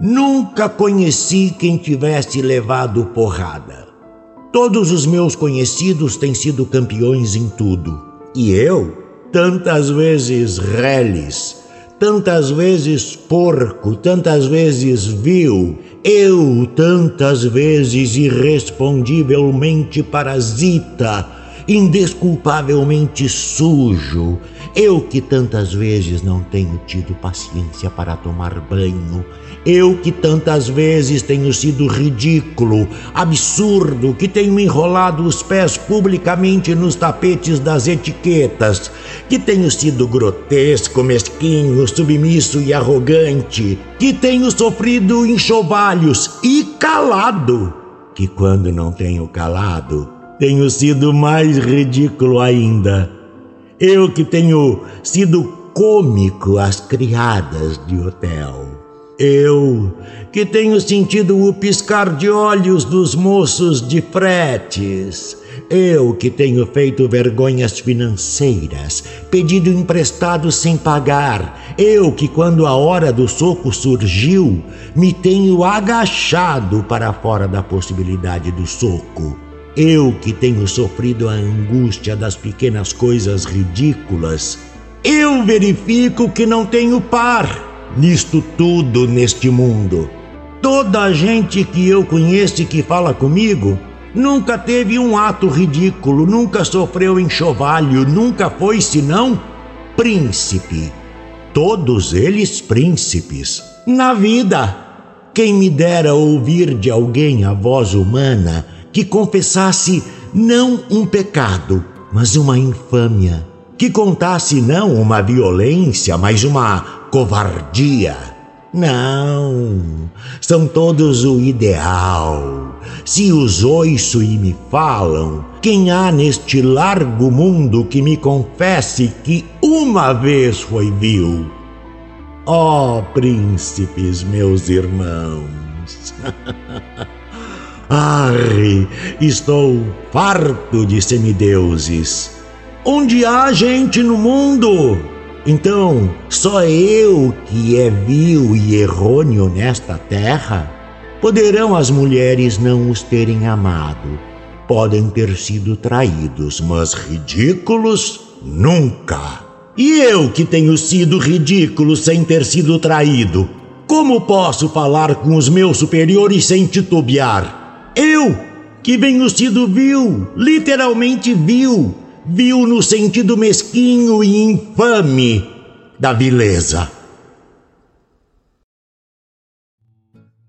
Nunca conheci quem tivesse levado porrada. Todos os meus conhecidos têm sido campeões em tudo. E eu, tantas vezes reles, tantas vezes porco, tantas vezes vil, eu tantas vezes irrespondivelmente parasita, indesculpavelmente sujo, eu que tantas vezes não tenho tido paciência para tomar banho, eu que tantas vezes tenho sido ridículo, absurdo, que tenho enrolado os pés publicamente nos tapetes das etiquetas, que tenho sido grotesco, mesquinho, submisso e arrogante, que tenho sofrido enxovalhos e calado, que quando não tenho calado, tenho sido mais ridículo ainda eu que tenho sido cômico às criadas de hotel. Eu que tenho sentido o piscar de olhos dos moços de fretes. Eu que tenho feito vergonhas financeiras, pedido emprestado sem pagar. Eu que, quando a hora do soco surgiu, me tenho agachado para fora da possibilidade do soco eu que tenho sofrido a angústia das pequenas coisas ridículas, eu verifico que não tenho par nisto tudo neste mundo. Toda a gente que eu conheço e que fala comigo nunca teve um ato ridículo, nunca sofreu enxovalho, nunca foi senão príncipe. Todos eles príncipes. Na vida, quem me dera ouvir de alguém a voz humana que confessasse não um pecado, mas uma infâmia, que contasse não uma violência, mas uma covardia. Não, são todos o ideal. Se os ouço e me falam, quem há neste largo mundo que me confesse que uma vez foi vil? Ó oh, príncipes, meus irmãos! Ai, estou farto de semideuses. Onde há gente no mundo? Então, só eu que é vil e errôneo nesta terra? Poderão as mulheres não os terem amado, podem ter sido traídos, mas ridículos nunca. E eu que tenho sido ridículo sem ter sido traído, como posso falar com os meus superiores sem titubear? Eu, que venho sido vil, literalmente vil, vil no sentido mesquinho e infame da vileza.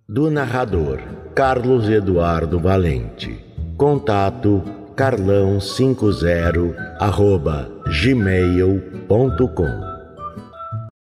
Do narrador Carlos Eduardo Valente. Contato carlão50 arroba gmail.com